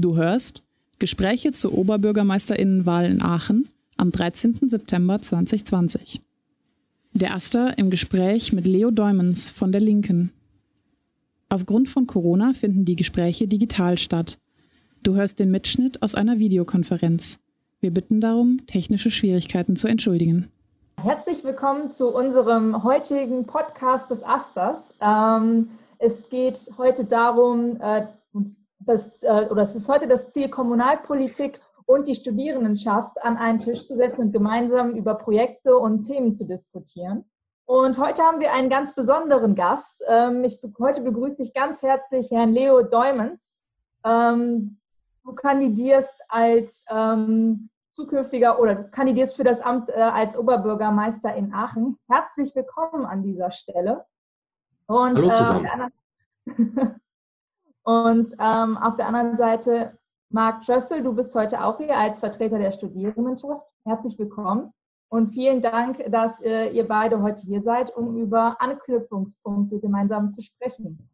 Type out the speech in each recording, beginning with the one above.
Du hörst Gespräche zur Oberbürgermeisterinnenwahl in Aachen am 13. September 2020. Der Aster im Gespräch mit Leo Deumens von der Linken. Aufgrund von Corona finden die Gespräche digital statt. Du hörst den Mitschnitt aus einer Videokonferenz. Wir bitten darum, technische Schwierigkeiten zu entschuldigen. Herzlich willkommen zu unserem heutigen Podcast des Asters. Ähm, es geht heute darum, äh, das, äh, oder es ist heute das Ziel, Kommunalpolitik und die Studierendenschaft an einen Tisch zu setzen und gemeinsam über Projekte und Themen zu diskutieren. Und heute haben wir einen ganz besonderen Gast. Ähm, ich, heute begrüße ich ganz herzlich Herrn Leo Deumens. Ähm, du kandidierst als ähm, zukünftiger oder du kandidierst für das Amt äh, als Oberbürgermeister in Aachen. Herzlich willkommen an dieser Stelle. Und, Hallo zusammen. Äh, Und ähm, auf der anderen Seite Marc Drössel, du bist heute auch hier als Vertreter der Studierendenschaft. Herzlich willkommen und vielen Dank, dass äh, ihr beide heute hier seid, um über Anknüpfungspunkte gemeinsam zu sprechen.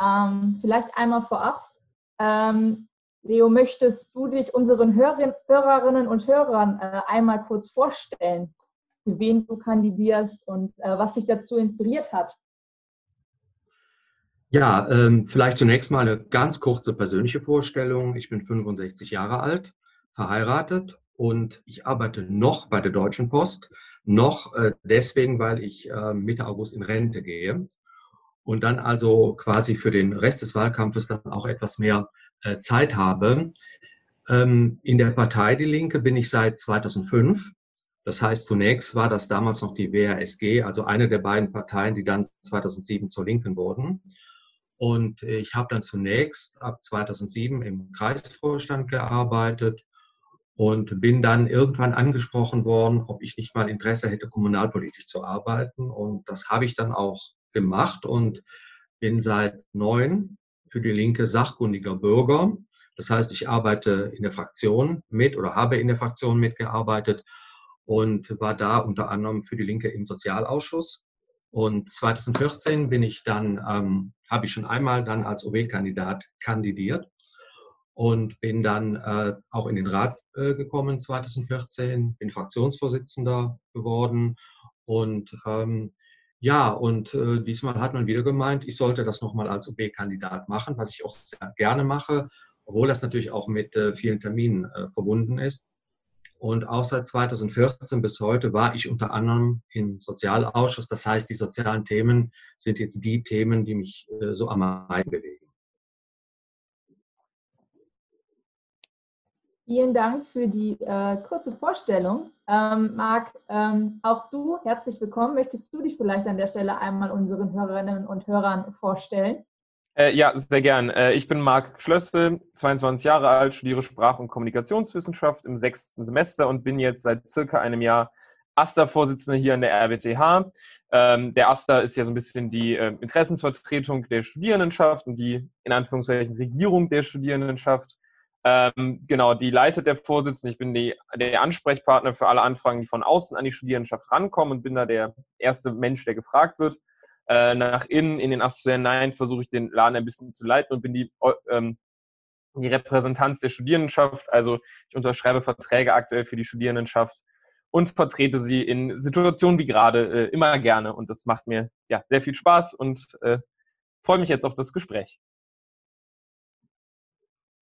Ähm, vielleicht einmal vorab. Ähm, Leo, möchtest du dich unseren Hörerin, Hörerinnen und Hörern äh, einmal kurz vorstellen, für wen du kandidierst und äh, was dich dazu inspiriert hat? Ja, ähm, vielleicht zunächst mal eine ganz kurze persönliche Vorstellung. Ich bin 65 Jahre alt, verheiratet und ich arbeite noch bei der Deutschen Post. Noch äh, deswegen, weil ich äh, Mitte August in Rente gehe und dann also quasi für den Rest des Wahlkampfes dann auch etwas mehr äh, Zeit habe. Ähm, in der Partei Die Linke bin ich seit 2005. Das heißt, zunächst war das damals noch die WRSG, also eine der beiden Parteien, die dann 2007 zur Linken wurden. Und ich habe dann zunächst ab 2007 im Kreisvorstand gearbeitet und bin dann irgendwann angesprochen worden, ob ich nicht mal Interesse hätte, kommunalpolitisch zu arbeiten. Und das habe ich dann auch gemacht und bin seit neun für die Linke sachkundiger Bürger. Das heißt, ich arbeite in der Fraktion mit oder habe in der Fraktion mitgearbeitet und war da unter anderem für die Linke im Sozialausschuss und 2014 bin ich dann, ähm, habe ich schon einmal dann als OB-Kandidat kandidiert und bin dann äh, auch in den Rat äh, gekommen 2014, bin Fraktionsvorsitzender geworden und ähm, ja, und äh, diesmal hat man wieder gemeint, ich sollte das nochmal als OB-Kandidat machen, was ich auch sehr gerne mache, obwohl das natürlich auch mit äh, vielen Terminen äh, verbunden ist. Und auch seit 2014 bis heute war ich unter anderem im Sozialausschuss. Das heißt, die sozialen Themen sind jetzt die Themen, die mich äh, so am meisten bewegen. Vielen Dank für die äh, kurze Vorstellung. Ähm, Marc, ähm, auch du, herzlich willkommen. Möchtest du dich vielleicht an der Stelle einmal unseren Hörerinnen und Hörern vorstellen? Äh, ja, sehr gern. Äh, ich bin Marc Schlössel, 22 Jahre alt, studiere Sprach- und Kommunikationswissenschaft im sechsten Semester und bin jetzt seit circa einem Jahr AStA-Vorsitzender hier an der RWTH. Ähm, der AStA ist ja so ein bisschen die äh, Interessensvertretung der Studierendenschaft und die in Anführungszeichen Regierung der Studierendenschaft. Ähm, genau, die leitet der Vorsitzende. Ich bin die, der Ansprechpartner für alle Anfragen, die von außen an die Studierendenschaft rankommen und bin da der erste Mensch, der gefragt wird. Äh, nach innen in den Nein versuche ich den Laden ein bisschen zu leiten und bin die, ähm, die Repräsentanz der Studierendenschaft. Also ich unterschreibe Verträge aktuell für die Studierendenschaft und vertrete sie in Situationen wie gerade äh, immer gerne. Und das macht mir ja sehr viel Spaß und äh, freue mich jetzt auf das Gespräch.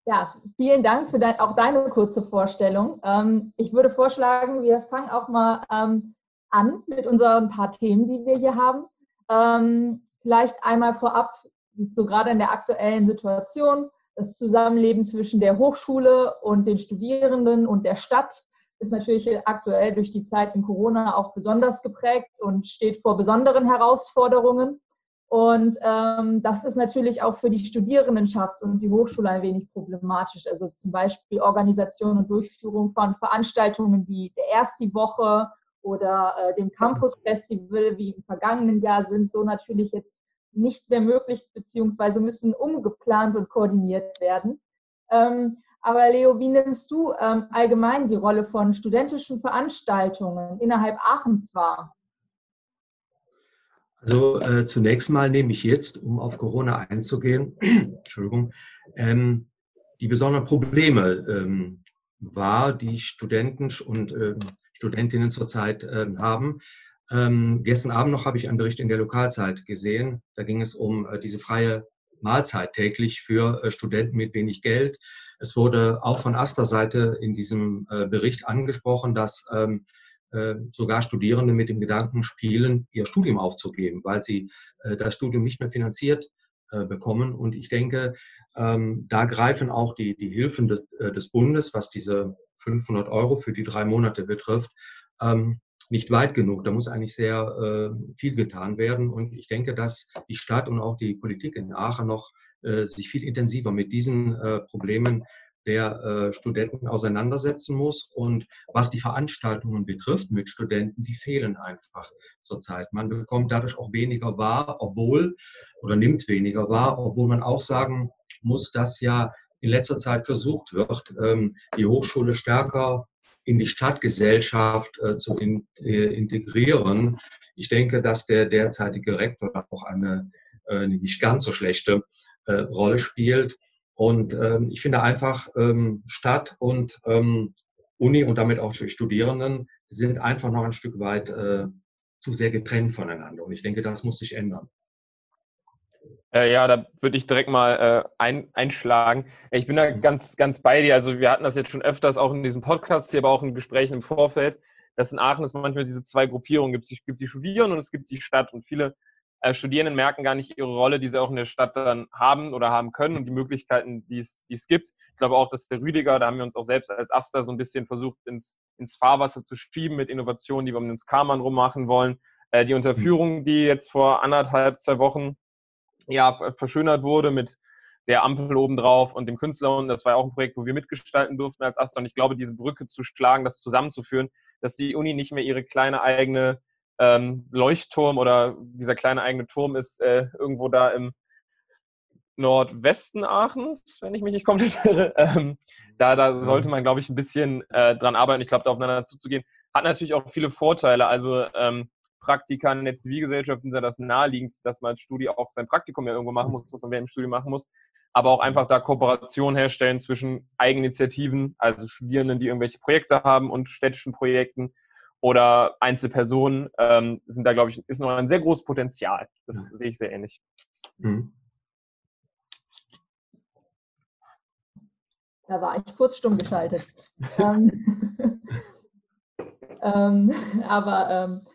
Ja, vielen Dank für dein, auch deine kurze Vorstellung. Ähm, ich würde vorschlagen, wir fangen auch mal ähm, an mit unseren paar Themen, die wir hier haben. Ähm, vielleicht einmal vorab, so gerade in der aktuellen Situation, das Zusammenleben zwischen der Hochschule und den Studierenden und der Stadt ist natürlich aktuell durch die Zeit in Corona auch besonders geprägt und steht vor besonderen Herausforderungen. Und ähm, das ist natürlich auch für die Studierendenschaft und die Hochschule ein wenig problematisch. Also zum Beispiel Organisation und Durchführung von Veranstaltungen wie der Erste Woche oder äh, dem Campus Festival wie im vergangenen Jahr sind so natürlich jetzt nicht mehr möglich, beziehungsweise müssen umgeplant und koordiniert werden. Ähm, aber Leo, wie nimmst du ähm, allgemein die Rolle von studentischen Veranstaltungen innerhalb Aachens wahr? Also äh, zunächst mal nehme ich jetzt, um auf Corona einzugehen, Entschuldigung, ähm, die besonderen Probleme ähm, wahr, die Studenten und äh, Studentinnen zurzeit äh, haben. Ähm, gestern Abend noch habe ich einen Bericht in der Lokalzeit gesehen. Da ging es um äh, diese freie Mahlzeit täglich für äh, Studenten mit wenig Geld. Es wurde auch von Aster-Seite in diesem äh, Bericht angesprochen, dass ähm, äh, sogar Studierende mit dem Gedanken spielen, ihr Studium aufzugeben, weil sie äh, das Studium nicht mehr finanziert bekommen. Und ich denke, ähm, da greifen auch die, die Hilfen des, des Bundes, was diese 500 Euro für die drei Monate betrifft, ähm, nicht weit genug. Da muss eigentlich sehr äh, viel getan werden. Und ich denke, dass die Stadt und auch die Politik in Aachen noch äh, sich viel intensiver mit diesen äh, Problemen der äh, Studenten auseinandersetzen muss. Und was die Veranstaltungen betrifft mit Studenten, die fehlen einfach zurzeit. Man bekommt dadurch auch weniger wahr, obwohl, oder nimmt weniger wahr, obwohl man auch sagen muss, dass ja in letzter Zeit versucht wird, ähm, die Hochschule stärker in die Stadtgesellschaft äh, zu äh, integrieren. Ich denke, dass der derzeitige Rektor auch eine äh, nicht ganz so schlechte Rolle spielt. Und ähm, ich finde einfach, ähm, Stadt und Uni und damit auch die Studierenden sind einfach noch ein Stück weit zu sehr getrennt voneinander. Und ich denke, das muss sich ändern. Äh, ja, da würde ich direkt mal äh, ein, einschlagen. Ich bin da ganz, ganz bei dir. Also wir hatten das jetzt schon öfters auch in diesem Podcast, hier aber auch in Gesprächen im Vorfeld, dass in Aachen es manchmal diese zwei Gruppierungen gibt. Es gibt die Studierenden und es gibt die Stadt. Und viele äh, Studierenden merken gar nicht ihre Rolle, die sie auch in der Stadt dann haben oder haben können und die Möglichkeiten, die es, die es gibt. Ich glaube auch, dass der Rüdiger, da haben wir uns auch selbst als Aster so ein bisschen versucht, ins, ins Fahrwasser zu schieben mit Innovationen, die wir um den Skaman rummachen wollen. Äh, die Unterführung, die jetzt vor anderthalb, zwei Wochen ja, verschönert wurde mit der Ampel obendrauf und dem Künstler. Und das war ja auch ein Projekt, wo wir mitgestalten durften als Aster. Und ich glaube, diese Brücke zu schlagen, das zusammenzuführen, dass die Uni nicht mehr ihre kleine eigene ähm, Leuchtturm oder dieser kleine eigene Turm ist äh, irgendwo da im Nordwesten Aachens, wenn ich mich nicht komplett irre. Ähm, da, da sollte man, glaube ich, ein bisschen äh, dran arbeiten. Ich glaube, da aufeinander zuzugehen, hat natürlich auch viele Vorteile. Also ähm, Praktika in der Zivilgesellschaft sind ja das naheliegendste, dass man als Studi auch sein Praktikum ja irgendwo machen muss, was man während dem Studium machen muss. Aber auch einfach da Kooperation herstellen zwischen Eigeninitiativen, also Studierenden, die irgendwelche Projekte haben und städtischen Projekten oder Einzelpersonen ähm, sind da, glaube ich, ist noch ein sehr großes Potenzial. Das ja. sehe ich sehr ähnlich. Mhm. Da war ich kurz stumm geschaltet. ähm, ähm, aber ähm,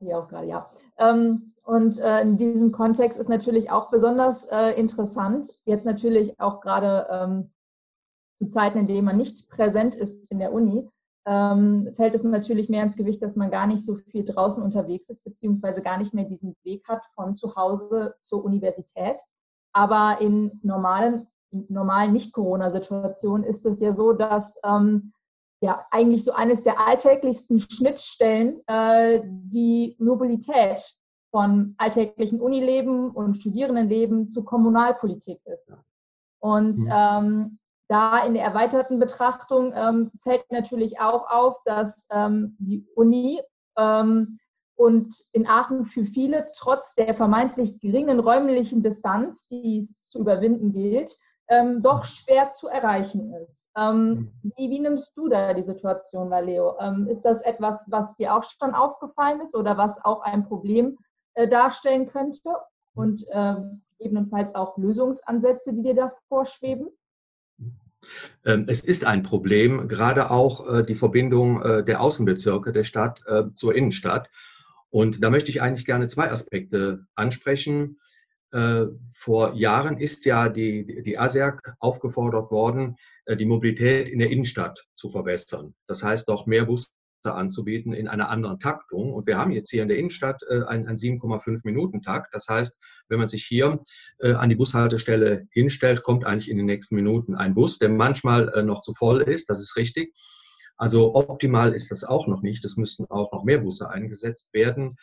hier auch gerade, ja. Ähm, und äh, in diesem Kontext ist natürlich auch besonders äh, interessant, jetzt natürlich auch gerade ähm, zu Zeiten, in denen man nicht präsent ist in der Uni, ähm, fällt es natürlich mehr ins Gewicht, dass man gar nicht so viel draußen unterwegs ist, beziehungsweise gar nicht mehr diesen Weg hat von zu Hause zur Universität. Aber in normalen, normalen Nicht-Corona-Situationen ist es ja so, dass ähm, ja eigentlich so eines der alltäglichsten Schnittstellen äh, die Mobilität von alltäglichen Unileben und Studierendenleben zu Kommunalpolitik ist. Und mhm. ähm, da in der erweiterten Betrachtung ähm, fällt natürlich auch auf, dass ähm, die Uni ähm, und in Aachen für viele trotz der vermeintlich geringen räumlichen Distanz, die es zu überwinden gilt, ähm, doch schwer zu erreichen ist. Ähm, wie, wie, nimmst du da die Situation, Valeo? Ähm, ist das etwas, was dir auch schon aufgefallen ist oder was auch ein Problem äh, darstellen könnte? Und äh, gegebenenfalls auch Lösungsansätze, die dir da vorschweben? Ähm, es ist ein Problem, gerade auch äh, die Verbindung äh, der Außenbezirke der Stadt äh, zur Innenstadt. Und da möchte ich eigentlich gerne zwei Aspekte ansprechen. Vor Jahren ist ja die, die ASERC aufgefordert worden, die Mobilität in der Innenstadt zu verbessern. Das heißt, doch mehr Bus anzubieten in einer anderen Taktung. Und wir haben jetzt hier in der Innenstadt äh, einen, einen 7,5 Minuten Takt. Das heißt, wenn man sich hier äh, an die Bushaltestelle hinstellt, kommt eigentlich in den nächsten Minuten ein Bus, der manchmal äh, noch zu voll ist. Das ist richtig. Also optimal ist das auch noch nicht. Es müssten auch noch mehr Busse eingesetzt werden.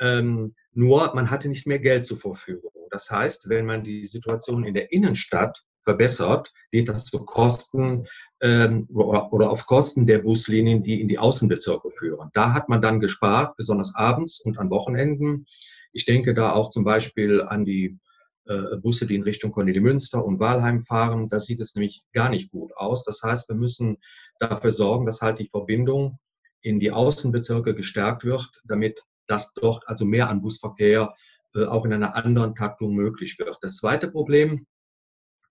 Ähm, nur man hatte nicht mehr Geld zur Verfügung. Das heißt, wenn man die Situation in der Innenstadt verbessert, geht das zu Kosten ähm, oder auf Kosten der Buslinien, die in die Außenbezirke führen. Da hat man dann gespart, besonders abends und an Wochenenden. Ich denke da auch zum Beispiel an die äh, Busse, die in Richtung Cornelimünster und Walheim fahren. Da sieht es nämlich gar nicht gut aus. Das heißt, wir müssen dafür sorgen, dass halt die Verbindung in die Außenbezirke gestärkt wird, damit das dort also mehr an Busverkehr äh, auch in einer anderen Taktung möglich wird. Das zweite Problem,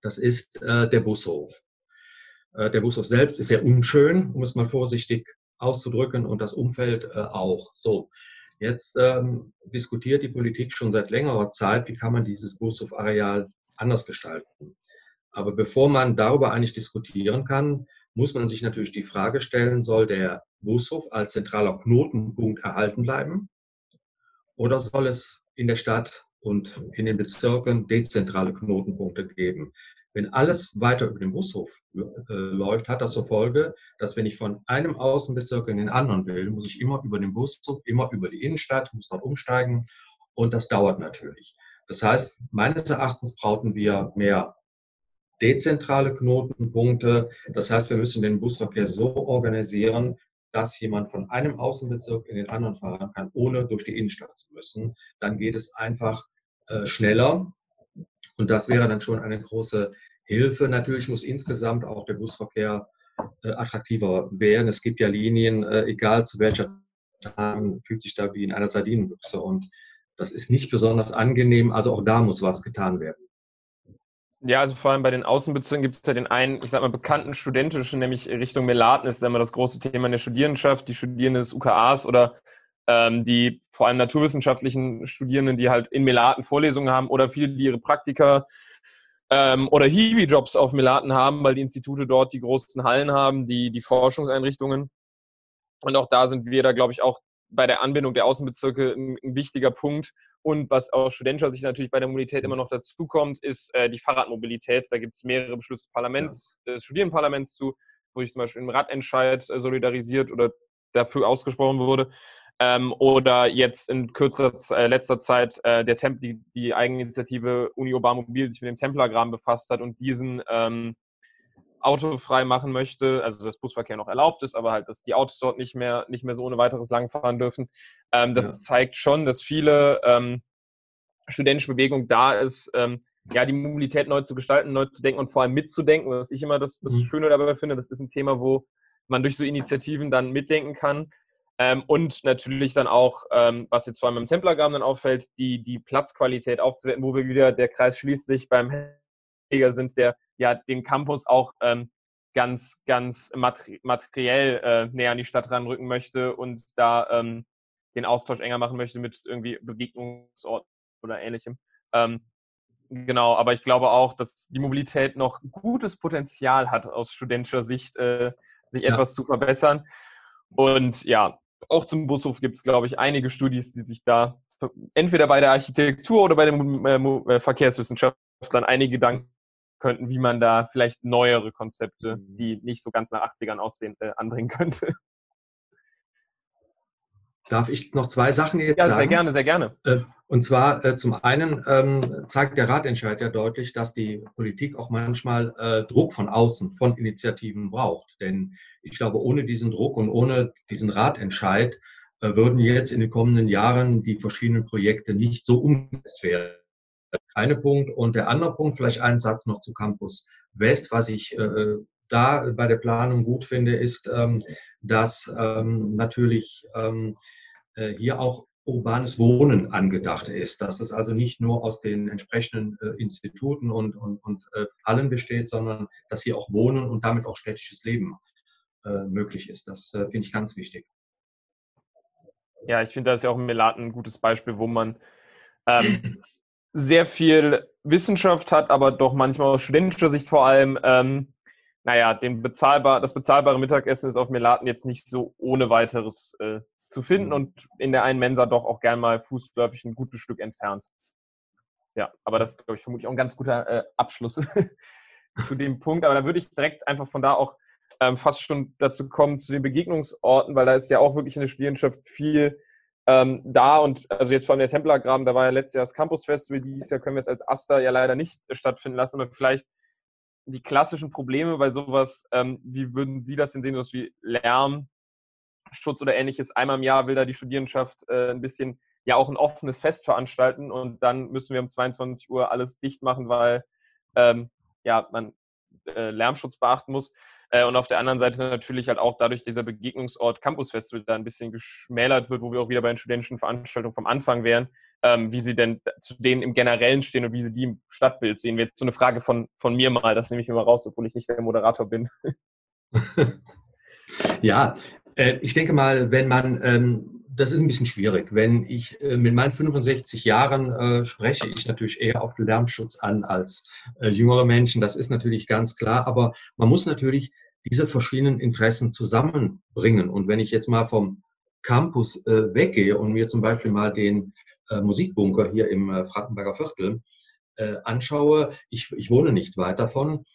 das ist äh, der Bushof. Äh, der Bushof selbst ist sehr unschön, um es mal vorsichtig auszudrücken, und das Umfeld auch. So, jetzt ähm, diskutiert die Politik schon seit längerer Zeit, wie kann man dieses Bushofareal anders gestalten. Aber bevor man darüber eigentlich diskutieren kann, muss man sich natürlich die Frage stellen, soll der Bushof als zentraler Knotenpunkt erhalten bleiben oder soll es in der Stadt und in den Bezirken dezentrale Knotenpunkte geben? Wenn alles weiter über den Bushof äh, läuft, hat das zur Folge, dass wenn ich von einem Außenbezirk in den anderen will, muss ich immer über den Bushof, immer über die Innenstadt, muss dort umsteigen und das dauert natürlich. Das heißt, meines Erachtens brauchen wir mehr dezentrale Knotenpunkte. Das heißt, wir müssen den Busverkehr so organisieren, dass jemand von einem Außenbezirk in den anderen fahren kann, ohne durch die Innenstadt zu müssen. Dann geht es einfach äh, schneller. Und das wäre dann schon eine große Hilfe. Natürlich muss insgesamt auch der Busverkehr äh, attraktiver werden. Es gibt ja Linien, äh, egal zu welcher Tagen, fühlt sich da wie in einer Sardinenbüchse. Und das ist nicht besonders angenehm. Also auch da muss was getan werden. Ja, also vor allem bei den Außenbezirken gibt es ja den einen, ich sag mal, bekannten studentischen, nämlich Richtung Melaten ist immer das große Thema in der Studierendenschaft, die Studierenden des UKAs oder ähm, die vor allem naturwissenschaftlichen Studierenden, die halt in Melaten Vorlesungen haben oder viele, die ihre Praktika ähm, oder Hiwi-Jobs auf Melaten haben, weil die Institute dort die großen Hallen haben, die, die Forschungseinrichtungen. Und auch da sind wir da, glaube ich, auch bei der Anbindung der Außenbezirke ein, ein wichtiger Punkt, und was aus studentischer Sicht natürlich bei der Mobilität immer noch dazukommt, ist äh, die Fahrradmobilität. Da gibt es mehrere Beschlüsse des Parlaments, ja. des Studierendenparlaments zu, wo sich zum Beispiel im Radentscheid äh, solidarisiert oder dafür ausgesprochen wurde. Ähm, oder jetzt in kürzer äh, letzter Zeit äh, der Temp die, die Eigeninitiative Uni Urban Mobil sich mit dem Templagramm befasst hat und diesen ähm, autofrei machen möchte, also dass Busverkehr noch erlaubt ist, aber halt, dass die Autos dort nicht mehr, nicht mehr so ohne weiteres langfahren dürfen. Ähm, das ja. zeigt schon, dass viele ähm, studentische Bewegung da ist, ähm, ja, die Mobilität neu zu gestalten, neu zu denken und vor allem mitzudenken. Was ich immer das, das mhm. Schöne dabei finde, das ist ein Thema, wo man durch so Initiativen dann mitdenken kann. Ähm, und natürlich dann auch, ähm, was jetzt vor allem im Templergraben dann auffällt, die, die Platzqualität aufzuwerten, wo wir wieder, der Kreis schließt sich beim sind, der ja den Campus auch ähm, ganz, ganz materiell äh, näher an die Stadt ranrücken möchte und da ähm, den Austausch enger machen möchte mit irgendwie Begegnungsorten oder ähnlichem. Ähm, genau, aber ich glaube auch, dass die Mobilität noch gutes Potenzial hat aus studentischer Sicht, äh, sich ja. etwas zu verbessern. Und ja, auch zum Bushof gibt es, glaube ich, einige Studien, die sich da entweder bei der Architektur oder bei den äh, äh, Verkehrswissenschaftlern einige Gedanken könnten, wie man da vielleicht neuere Konzepte, mhm. die nicht so ganz nach 80ern aussehen, äh, anbringen könnte. Darf ich noch zwei Sachen jetzt ja, sagen? Ja, sehr gerne, sehr gerne. Äh, und zwar äh, zum einen ähm, zeigt der Ratentscheid ja deutlich, dass die Politik auch manchmal äh, Druck von außen, von Initiativen braucht. Denn ich glaube, ohne diesen Druck und ohne diesen Ratentscheid würden jetzt in den kommenden Jahren die verschiedenen Projekte nicht so umgesetzt werden eine Punkt. Und der andere Punkt, vielleicht ein Satz noch zu Campus West, was ich äh, da bei der Planung gut finde, ist, ähm, dass ähm, natürlich ähm, äh, hier auch urbanes Wohnen angedacht ist, dass es also nicht nur aus den entsprechenden äh, Instituten und, und, und äh, Hallen besteht, sondern dass hier auch Wohnen und damit auch städtisches Leben äh, möglich ist. Das äh, finde ich ganz wichtig. Ja, ich finde, das ist ja auch Melaten ein gutes Beispiel, wo man ähm, sehr viel Wissenschaft hat, aber doch manchmal aus studentischer Sicht vor allem, ähm, naja, den bezahlbar, das bezahlbare Mittagessen ist auf Melaten jetzt nicht so ohne weiteres äh, zu finden und in der einen Mensa doch auch gern mal fußläufig ein gutes Stück entfernt. Ja, aber das ist, glaube ich, vermutlich auch ein ganz guter äh, Abschluss zu dem Punkt. Aber da würde ich direkt einfach von da auch ähm, fast schon dazu kommen, zu den Begegnungsorten, weil da ist ja auch wirklich in der Studierendenschaft viel ähm, da und also jetzt vor allem der Templergraben, da war ja letztes Jahr das Campus Festival, dieses Jahr können wir es als Aster ja leider nicht stattfinden lassen, aber vielleicht die klassischen Probleme bei sowas, ähm, wie würden Sie das denn sehen, was wie Lärm, Schutz oder ähnliches? Einmal im Jahr will da die Studierendenschaft äh, ein bisschen ja auch ein offenes Fest veranstalten und dann müssen wir um 22 Uhr alles dicht machen, weil ähm, ja, man äh, Lärmschutz beachten muss. Äh, und auf der anderen Seite natürlich halt auch dadurch dieser Begegnungsort Campus Festival da ein bisschen geschmälert wird, wo wir auch wieder bei den studentischen Veranstaltungen vom Anfang wären, ähm, wie sie denn zu denen im Generellen stehen und wie sie die im Stadtbild sehen. Wird so eine Frage von, von mir mal, das nehme ich mir mal raus, obwohl ich nicht der Moderator bin. ja, äh, ich denke mal, wenn man ähm, das ist ein bisschen schwierig. Wenn ich äh, mit meinen 65 Jahren äh, spreche ich natürlich eher auf den Lärmschutz an als äh, jüngere Menschen. Das ist natürlich ganz klar. Aber man muss natürlich diese verschiedenen Interessen zusammenbringen. Und wenn ich jetzt mal vom Campus äh, weggehe und mir zum Beispiel mal den äh, Musikbunker hier im Frankenberger Viertel anschaue, ich, ich wohne nicht weit davon,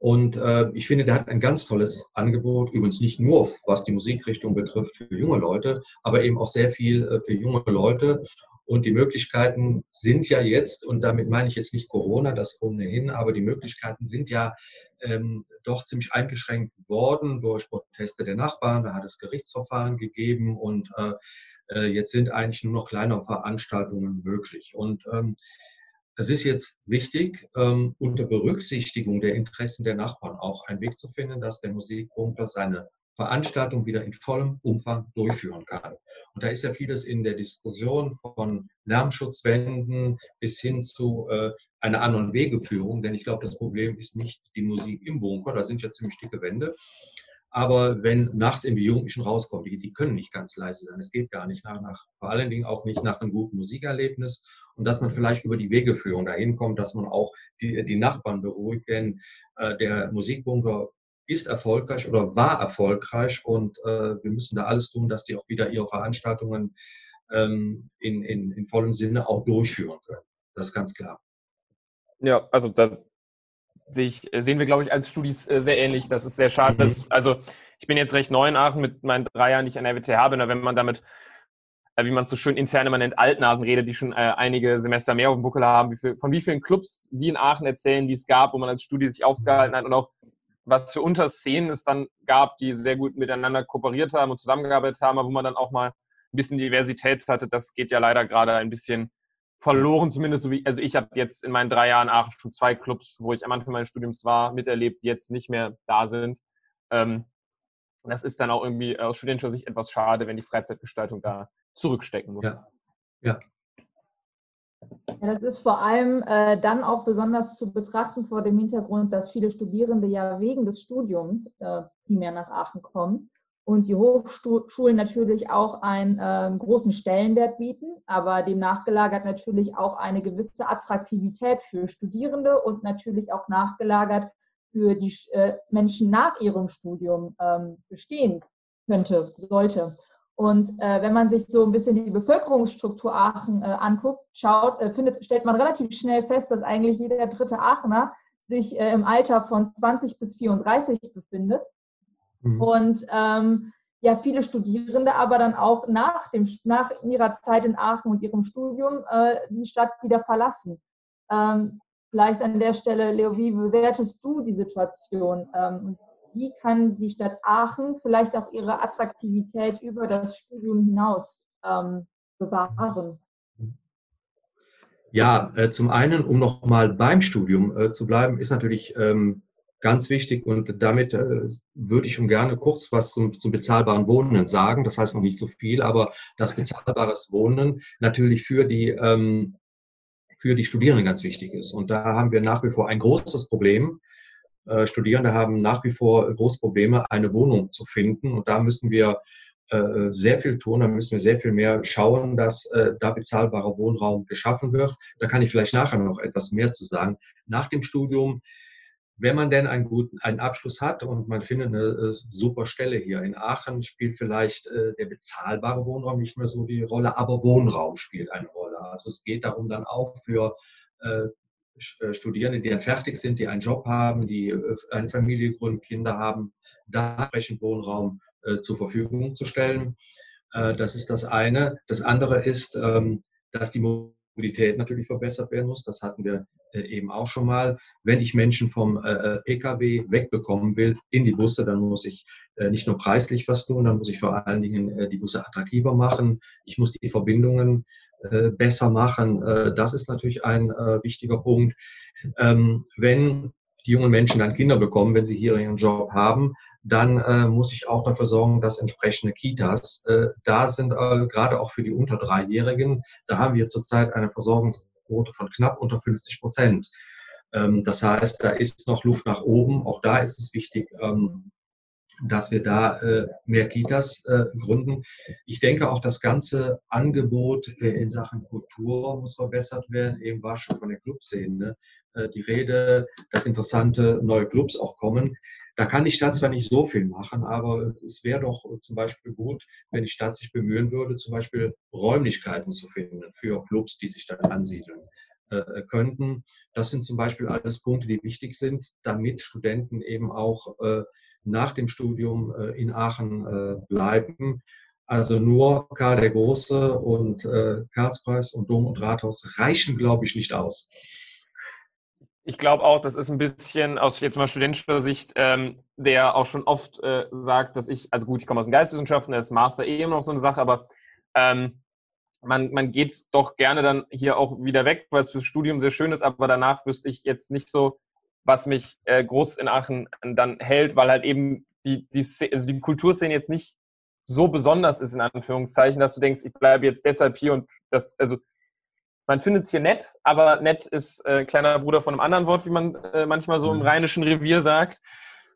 und äh, ich finde, der hat ein ganz tolles Angebot, übrigens nicht nur, was die Musikrichtung betrifft, für junge Leute, aber eben auch sehr viel äh, für junge Leute. Und die Möglichkeiten sind ja jetzt, und damit meine ich jetzt nicht Corona, das ohnehin, aber die Möglichkeiten sind ja ähm, doch ziemlich eingeschränkt worden durch Proteste der Nachbarn. Da hat es Gerichtsverfahren gegeben und äh, äh jetzt sind eigentlich nur noch kleinere Veranstaltungen möglich. Und ähm, es ist jetzt wichtig, ähm, unter Berücksichtigung der Interessen der Nachbarn auch einen Weg zu finden, dass der Musikbunker seine Veranstaltung wieder in vollem Umfang durchführen kann. Und da ist ja vieles in der Diskussion von Lärmschutzwänden bis hin zu äh, einer anderen Wegeführung, denn ich glaube, das Problem ist nicht die Musik im Bunker, da sind ja ziemlich dicke Wände, aber wenn nachts in die Jugendlichen rauskommen, die, die können nicht ganz leise sein. Es geht gar nicht nach, nach, vor allen Dingen auch nicht nach einem guten Musikerlebnis. Und dass man vielleicht über die Wegeführung dahin kommt, dass man auch die, die Nachbarn beruhigt. Denn äh, der Musikbunker ist erfolgreich oder war erfolgreich und äh, wir müssen da alles tun, dass die auch wieder ihre Veranstaltungen ähm, in, in, in vollem Sinne auch durchführen können. Das ist ganz klar. Ja, also das, sich, äh, sehen wir, glaube ich, als Studis äh, sehr ähnlich. Das ist sehr schade. Mhm. Dass, also ich bin jetzt recht neu in Aachen mit meinen drei Jahren, die ich an der WTH bin, aber wenn man damit, wie man so schön intern immer nennt, Altnasen redet, die schon äh, einige Semester mehr auf dem Buckel haben, wie viel, von wie vielen Clubs die in Aachen erzählen, die es gab, wo man als Studi sich aufgehalten hat und auch was für Unterszenen es dann gab, die sehr gut miteinander kooperiert haben und zusammengearbeitet haben, aber wo man dann auch mal ein bisschen Diversität hatte, das geht ja leider gerade ein bisschen verloren, zumindest so wie, also ich habe jetzt in meinen drei Jahren Aachen schon zwei Clubs, wo ich am Anfang meines Studiums war, miterlebt, die jetzt nicht mehr da sind. Ähm, das ist dann auch irgendwie aus studentischer Sicht etwas schade, wenn die Freizeitgestaltung da zurückstecken muss. Ja. ja. Ja, das ist vor allem äh, dann auch besonders zu betrachten vor dem Hintergrund, dass viele Studierende ja wegen des Studiums äh, primär nach Aachen kommen und die Hochschulen natürlich auch einen äh, großen Stellenwert bieten, aber dem nachgelagert natürlich auch eine gewisse Attraktivität für Studierende und natürlich auch nachgelagert für die äh, Menschen nach ihrem Studium ähm, bestehen könnte, sollte. Und äh, wenn man sich so ein bisschen die Bevölkerungsstruktur Aachen äh, anguckt, schaut, äh, findet, stellt man relativ schnell fest, dass eigentlich jeder dritte Aachener sich äh, im Alter von 20 bis 34 befindet. Mhm. Und ähm, ja, viele Studierende aber dann auch nach, dem, nach ihrer Zeit in Aachen und ihrem Studium die Stadt wieder verlassen. Ähm, vielleicht an der Stelle, Leo, wie bewertest du die Situation? Ähm, wie kann die Stadt Aachen vielleicht auch ihre Attraktivität über das Studium hinaus ähm, bewahren? Ja, äh, zum einen, um nochmal beim Studium äh, zu bleiben, ist natürlich ähm, ganz wichtig und damit äh, würde ich schon gerne kurz was zum, zum bezahlbaren Wohnen sagen. Das heißt noch nicht so viel, aber das bezahlbares Wohnen natürlich für die, für die Studierenden ganz wichtig ist. Und da haben wir nach wie vor ein großes Problem. Äh, Studierende haben nach wie vor große Probleme, eine Wohnung zu finden. Und da müssen wir äh, sehr viel tun, da müssen wir sehr viel mehr schauen, dass äh, da bezahlbarer Wohnraum geschaffen wird. Da kann ich vielleicht nachher noch etwas mehr zu sagen. Nach dem Studium wenn man denn einen guten einen Abschluss hat und man findet eine äh, super Stelle hier in Aachen, spielt vielleicht äh, der bezahlbare Wohnraum nicht mehr so die Rolle, aber Wohnraum spielt eine Rolle. Also es geht darum dann auch für äh, Studierende, die dann fertig sind, die einen Job haben, die eine Familie gründen, Kinder haben, da entsprechend Wohnraum zur Verfügung zu stellen. das ist das eine. Das andere ist, ähm, dass die Mobilität natürlich verbessert werden muss. Das hatten wir äh, eben auch schon mal. Wenn ich Menschen vom äh, äh Pkw wegbekommen will in die Busse, dann muss ich nicht nur preislich was tun, dann muss ich vor allen Dingen die Busse attraktiver machen. Ich muss die Verbindungen besser machen. Das ist natürlich ein wichtiger Punkt. Ähm, wenn die jungen Menschen dann Kinder bekommen, wenn sie hier ihren Job haben, dann äh, muss ich auch dafür sorgen, dass entsprechende Kitas äh, da sind, äh, gerade auch für die unter Dreijährigen. Da haben wir zurzeit eine Versorgungsquote von knapp unter 50 Prozent. Ähm, das heißt, da ist noch Luft nach oben. Auch da ist es wichtig, ähm, dass wir da äh, mehr Kitas äh, gründen. Ich denke auch, das ganze Angebot äh, in Sachen Kultur muss verbessert werden. Eben war schon von der Clubszene äh, die Rede, dass interessante neue Clubs auch kommen. Da kann die Stadt zwar nicht so viel machen, aber es wäre doch zum Beispiel gut, wenn die Stadt sich bemühen würde, zum Beispiel Räumlichkeiten zu finden für Clubs, die sich dann ansiedeln äh, könnten. Das sind zum Beispiel alles Punkte, die wichtig sind, damit Studenten eben auch äh, nach dem Studium äh, in Aachen äh, bleiben. Also nur Karl der Große und äh, Karlspreis und Dom und Rathaus reichen, glaube ich, nicht aus. Ich glaube auch, das ist ein bisschen aus jetzt mal studentischer Sicht, ähm, der auch schon oft äh, sagt, dass ich, also gut, ich komme aus den Geisteswissenschaften, das ist Master eh immer noch so eine Sache, aber ähm, man, man geht doch gerne dann hier auch wieder weg, weil es fürs Studium sehr schön ist, aber danach wüsste ich jetzt nicht so, was mich äh, groß in Aachen dann hält, weil halt eben die, die, also die Kulturszene jetzt nicht so besonders ist, in Anführungszeichen, dass du denkst, ich bleibe jetzt deshalb hier und das, also man findet es hier nett, aber nett ist äh, kleiner Bruder von einem anderen Wort, wie man äh, manchmal so im mhm. rheinischen Revier sagt.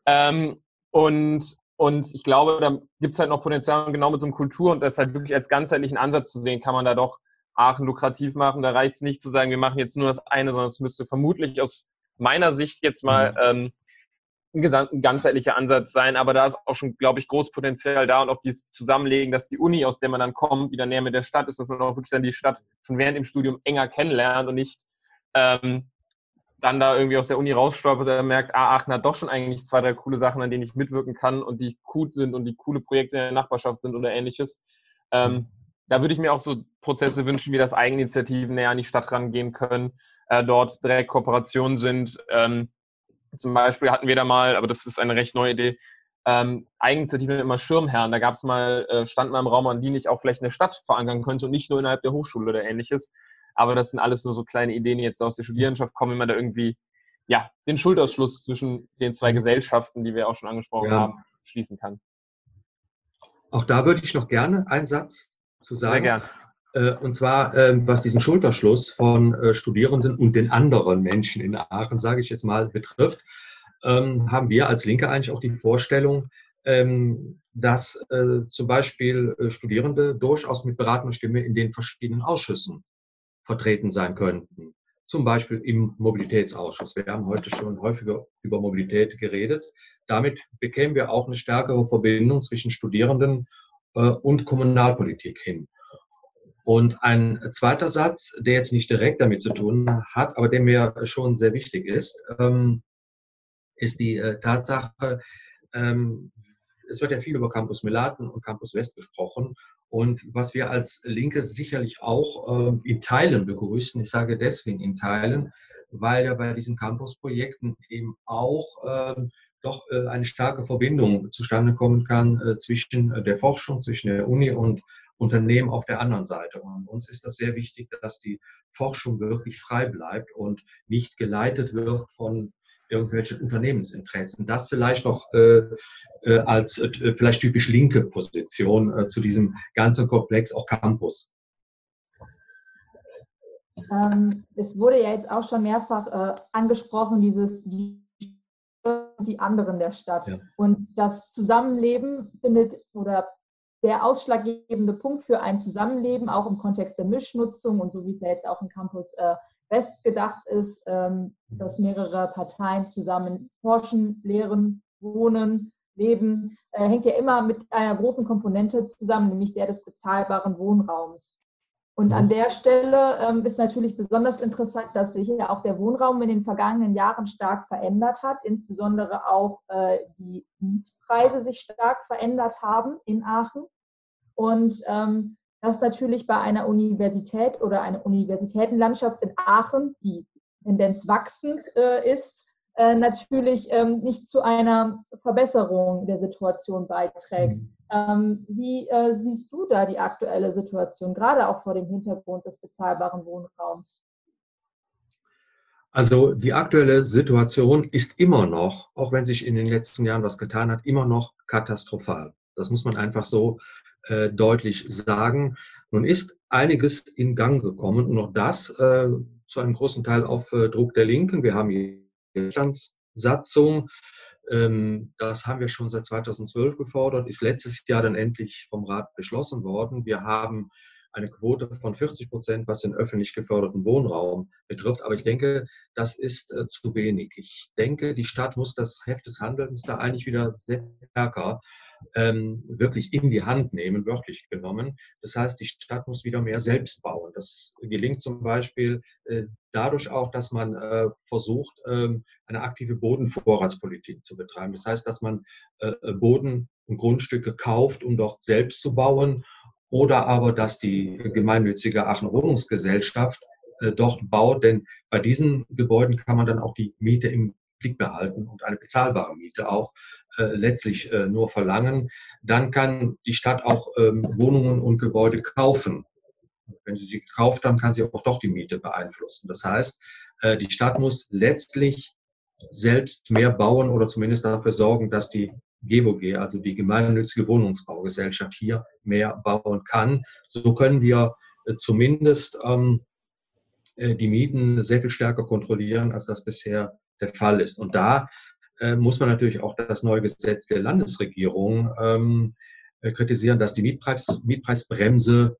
Ähm, und, und ich glaube, da gibt es halt noch Potenzial, genau mit so einem Kultur und das halt wirklich als ganzheitlichen Ansatz zu sehen, kann man da doch Aachen lukrativ machen. Da reicht es nicht zu sagen, wir machen jetzt nur das eine, sondern es müsste vermutlich aus meiner Sicht jetzt mal mhm. ähm, ein, gesamt, ein ganzheitlicher Ansatz sein, aber da ist auch schon, glaube ich, großes Potenzial da und auch dieses Zusammenlegen, dass die Uni, aus der man dann kommt, wieder näher mit der Stadt ist, dass man auch wirklich dann die Stadt schon während dem Studium enger kennenlernt und nicht ähm, dann da irgendwie aus der Uni rausstolpert und merkt, ah, Aachen hat doch schon eigentlich zwei, drei coole Sachen, an denen ich mitwirken kann und die gut sind und die coole Projekte in der Nachbarschaft sind oder ähnliches. Ähm, mhm. da würde ich mir auch so Prozesse wünschen, wie das Eigeninitiativen näher an die Stadt rangehen können, äh, dort direkt Kooperationen sind. Ähm, zum Beispiel hatten wir da mal, aber das ist eine recht neue Idee, ähm, Eigeninitiativen immer Schirmherren. Da gab es mal, äh, stand mal im Raum, an die ich auch vielleicht eine Stadt verankern könnte und nicht nur innerhalb der Hochschule oder ähnliches. Aber das sind alles nur so kleine Ideen, die jetzt aus der Studierendenschaft kommen, wenn man da irgendwie ja, den Schulterschluss zwischen den zwei Gesellschaften, die wir auch schon angesprochen ja. haben, schließen kann. Auch da würde ich noch gerne einen Satz zu sagen. Sehr gerne. Äh, und zwar, ähm, was diesen Schulterschluss von äh, Studierenden und den anderen Menschen in Aachen, sage ich jetzt mal, betrifft, ähm, haben wir als Linke eigentlich auch die Vorstellung, ähm, dass äh, zum Beispiel Studierende durchaus mit beratender Stimme in den verschiedenen Ausschüssen vertreten sein könnten. Zum Beispiel im Mobilitätsausschuss. Wir haben heute schon häufiger über Mobilität geredet. Damit bekämen wir auch eine stärkere Verbindung zwischen Studierenden und Kommunalpolitik hin. Und ein zweiter Satz, der jetzt nicht direkt damit zu tun hat, aber der mir schon sehr wichtig ist, ähm, ist die äh, Tatsache, ähm, es wird ja viel über Campus Melaten und Campus West gesprochen. Und was wir als Linke sicherlich auch ähm, in Teilen begrüßen, ich sage deswegen in Teilen, weil ja bei diesen Campus-Projekten eben auch doch äh, eine starke Verbindung zustande kommen kann äh, zwischen der Forschung, zwischen der Uni und Unternehmen auf der anderen Seite. Und uns ist das sehr wichtig, dass die Forschung wirklich frei bleibt und nicht geleitet wird von irgendwelchen Unternehmensinteressen. Das vielleicht noch äh, äh, als äh, vielleicht typisch linke Position äh, zu diesem ganzen Komplex, auch Campus. Ähm, es wurde ja jetzt auch schon mehrfach äh, angesprochen, dieses die, die anderen der Stadt. Ja. Und das Zusammenleben findet oder der ausschlaggebende Punkt für ein Zusammenleben, auch im Kontext der Mischnutzung und so wie es ja jetzt auch im Campus äh, West gedacht ist, ähm, dass mehrere Parteien zusammen forschen, lehren, wohnen, leben, äh, hängt ja immer mit einer großen Komponente zusammen, nämlich der des bezahlbaren Wohnraums. Und an der Stelle ähm, ist natürlich besonders interessant, dass sich ja auch der Wohnraum in den vergangenen Jahren stark verändert hat, insbesondere auch äh, die Mietpreise sich stark verändert haben in Aachen. Und ähm, das natürlich bei einer Universität oder einer Universitätenlandschaft in Aachen, die Tendenz wachsend äh, ist, äh, natürlich ähm, nicht zu einer Verbesserung der Situation beiträgt. Mhm. Ähm, wie äh, siehst du da die aktuelle Situation, gerade auch vor dem Hintergrund des bezahlbaren Wohnraums? Also die aktuelle Situation ist immer noch, auch wenn sich in den letzten Jahren was getan hat, immer noch katastrophal. Das muss man einfach so äh, deutlich sagen. Nun ist einiges in Gang gekommen und auch das äh, zu einem großen Teil auf äh, Druck der Linken. Wir haben die Satzung, ähm, das haben wir schon seit 2012 gefordert, ist letztes Jahr dann endlich vom Rat beschlossen worden. Wir haben eine Quote von 40 Prozent, was den öffentlich geförderten Wohnraum betrifft. Aber ich denke, das ist äh, zu wenig. Ich denke, die Stadt muss das Heft des Handelns da eigentlich wieder sehr stärker ähm, wirklich in die Hand nehmen, wörtlich genommen. Das heißt, die Stadt muss wieder mehr selbst bauen. Das gelingt zum Beispiel äh, dadurch auch, dass man äh, versucht, ähm, eine aktive Bodenvorratspolitik zu betreiben. Das heißt, dass man äh, Boden und Grundstücke kauft, um dort selbst zu bauen oder aber, dass die gemeinnützige Aachen Wohnungsgesellschaft äh, dort baut, denn bei diesen Gebäuden kann man dann auch die Miete im Blick behalten und eine bezahlbare Miete auch äh, letztlich äh, nur verlangen. Dann kann die Stadt auch ähm, Wohnungen und Gebäude kaufen. Wenn sie sie gekauft haben, kann sie auch doch die Miete beeinflussen. Das heißt, äh, die Stadt muss letztlich selbst mehr bauen oder zumindest dafür sorgen, dass die GWG, also die gemeinnützige Wohnungsbaugesellschaft, hier mehr bauen kann. So können wir äh, zumindest ähm, äh, die Mieten sehr viel stärker kontrollieren, als das bisher der Fall ist. Und da äh, muss man natürlich auch das neue Gesetz der Landesregierung ähm, äh, kritisieren, dass die Mietpreis, Mietpreisbremse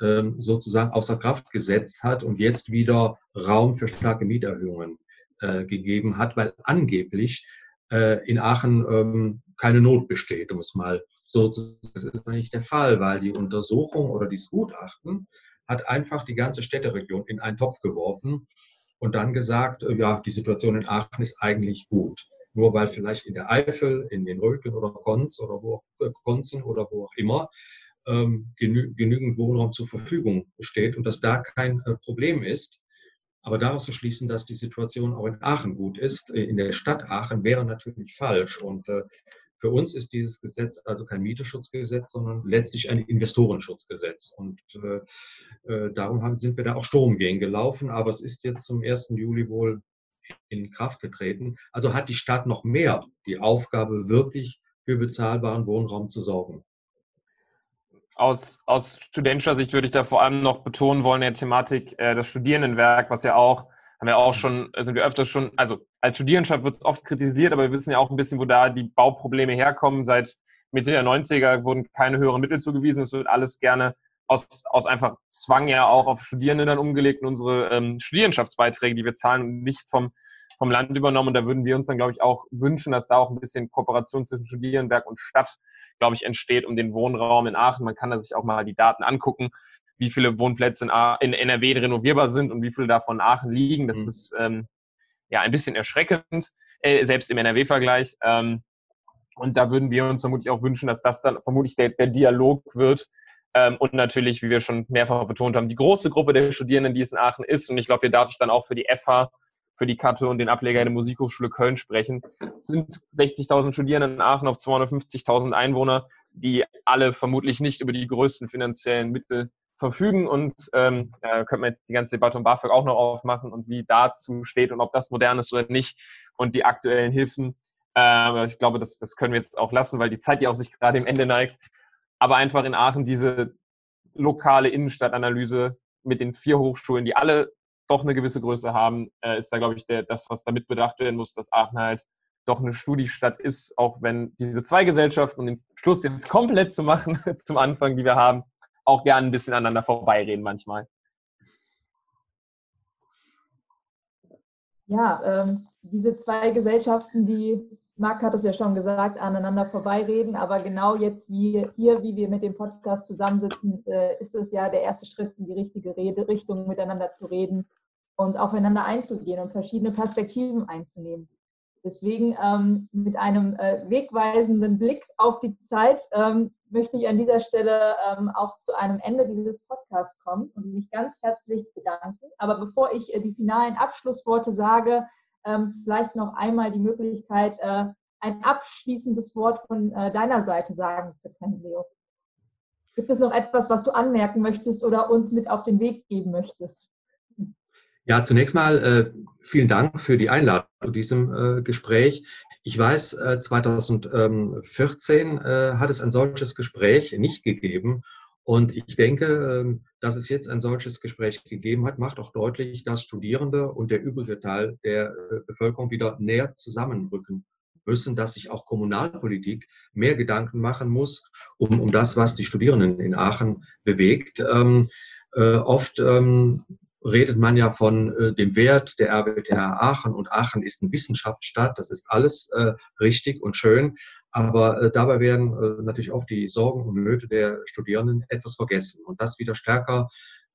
ähm, sozusagen außer Kraft gesetzt hat und jetzt wieder Raum für starke Mieterhöhungen äh, gegeben hat, weil angeblich äh, in Aachen ähm, keine Not besteht, um es mal so zu sagen. Das ist nicht der Fall, weil die Untersuchung oder das Gutachten hat einfach die ganze Städteregion in einen Topf geworfen und dann gesagt, ja, die Situation in Aachen ist eigentlich gut. Nur weil vielleicht in der Eifel, in den Röcken oder Konz oder wo, äh, Konzen oder wo auch immer ähm, genü genügend Wohnraum zur Verfügung steht und dass da kein äh, Problem ist, aber daraus zu schließen, dass die Situation auch in Aachen gut ist, äh, in der Stadt Aachen, wäre natürlich falsch. Und äh, für uns ist dieses Gesetz also kein Mieteschutzgesetz, sondern letztlich ein Investorenschutzgesetz. Und äh, äh, darum haben, sind wir da auch Sturm gegen gelaufen. Aber es ist jetzt zum 1. Juli wohl in Kraft getreten. Also hat die Stadt noch mehr die Aufgabe, wirklich für bezahlbaren Wohnraum zu sorgen aus, aus studentischer Sicht würde ich da vor allem noch betonen wollen, der Thematik äh, das Studierendenwerk, was ja auch, haben wir auch schon, sind wir öfters schon, also als Studierendenschaft wird es oft kritisiert, aber wir wissen ja auch ein bisschen, wo da die Bauprobleme herkommen. Seit Mitte der 90er wurden keine höheren Mittel zugewiesen. Es wird alles gerne aus, aus einfach Zwang ja auch auf Studierende dann umgelegt und unsere ähm, Studierendenschaftsbeiträge, die wir zahlen, nicht vom, vom Land übernommen. Und da würden wir uns dann, glaube ich, auch wünschen, dass da auch ein bisschen Kooperation zwischen Studierendenwerk und Stadt glaube ich, entsteht um den Wohnraum in Aachen. Man kann da sich auch mal die Daten angucken, wie viele Wohnplätze in, NRW renovierbar sind und wie viele davon in Aachen liegen. Das mhm. ist ähm, ja ein bisschen erschreckend, äh, selbst im NRW-Vergleich. Ähm, und da würden wir uns vermutlich auch wünschen, dass das dann vermutlich der, der Dialog wird. Ähm, und natürlich, wie wir schon mehrfach betont haben, die große Gruppe der Studierenden, die es in Aachen ist. Und ich glaube, hier darf ich dann auch für die FH für die Katte und den Ableger der Musikhochschule Köln sprechen. Es sind 60.000 Studierende in Aachen auf 250.000 Einwohner, die alle vermutlich nicht über die größten finanziellen Mittel verfügen. Und ähm, da könnte man jetzt die ganze Debatte um BAföG auch noch aufmachen und wie dazu steht und ob das modern ist oder nicht und die aktuellen Hilfen. Äh, ich glaube, das, das können wir jetzt auch lassen, weil die Zeit ja auch sich gerade im Ende neigt. Aber einfach in Aachen diese lokale Innenstadtanalyse mit den vier Hochschulen, die alle doch eine gewisse Größe haben, äh, ist da, glaube ich, der, das, was damit bedacht werden muss, dass Aachen halt doch eine Studiestadt ist, auch wenn diese zwei Gesellschaften, um den Schluss jetzt komplett zu machen, zum Anfang, die wir haben, auch gerne ein bisschen aneinander vorbeireden manchmal. Ja, ähm, diese zwei Gesellschaften, die, Marc hat es ja schon gesagt, aneinander vorbeireden, aber genau jetzt wie hier, wie wir mit dem Podcast zusammensitzen, äh, ist es ja der erste Schritt in die richtige Rede, Richtung, miteinander zu reden und aufeinander einzugehen und verschiedene Perspektiven einzunehmen. Deswegen ähm, mit einem äh, wegweisenden Blick auf die Zeit ähm, möchte ich an dieser Stelle ähm, auch zu einem Ende dieses Podcasts kommen und mich ganz herzlich bedanken. Aber bevor ich äh, die finalen Abschlussworte sage, ähm, vielleicht noch einmal die Möglichkeit, äh, ein abschließendes Wort von äh, deiner Seite sagen zu können, Leo. Gibt es noch etwas, was du anmerken möchtest oder uns mit auf den Weg geben möchtest? Ja, zunächst mal äh, vielen Dank für die Einladung zu diesem äh, Gespräch. Ich weiß, äh, 2014 äh, hat es ein solches Gespräch nicht gegeben. Und ich denke, ähm, dass es jetzt ein solches Gespräch gegeben hat, macht auch deutlich, dass Studierende und der übrige Teil der äh, Bevölkerung wieder näher zusammenrücken müssen, dass sich auch Kommunalpolitik mehr Gedanken machen muss um, um das, was die Studierenden in Aachen bewegt. Ähm, äh, oft ähm, redet man ja von äh, dem Wert der RWTH Aachen und Aachen ist eine Wissenschaftsstadt. Das ist alles äh, richtig und schön. Aber äh, dabei werden äh, natürlich auch die Sorgen und Nöte der Studierenden etwas vergessen und das wieder stärker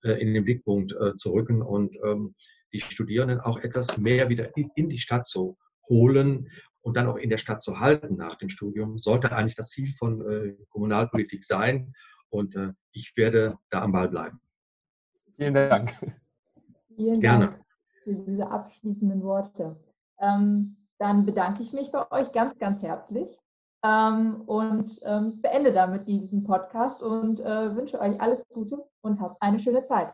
äh, in den Blickpunkt äh, zu rücken und ähm, die Studierenden auch etwas mehr wieder in, in die Stadt zu holen und dann auch in der Stadt zu halten nach dem Studium, sollte eigentlich das Ziel von äh, Kommunalpolitik sein. Und äh, ich werde da am Ball bleiben. Vielen Dank. Vielen Gerne. Dank für diese abschließenden Worte. Ähm, dann bedanke ich mich bei euch ganz, ganz herzlich ähm, und ähm, beende damit diesen Podcast und äh, wünsche euch alles Gute und habt eine schöne Zeit.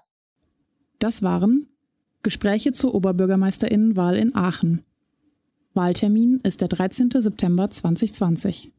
Das waren Gespräche zur Oberbürgermeisterinnenwahl in Aachen. Wahltermin ist der 13. September 2020.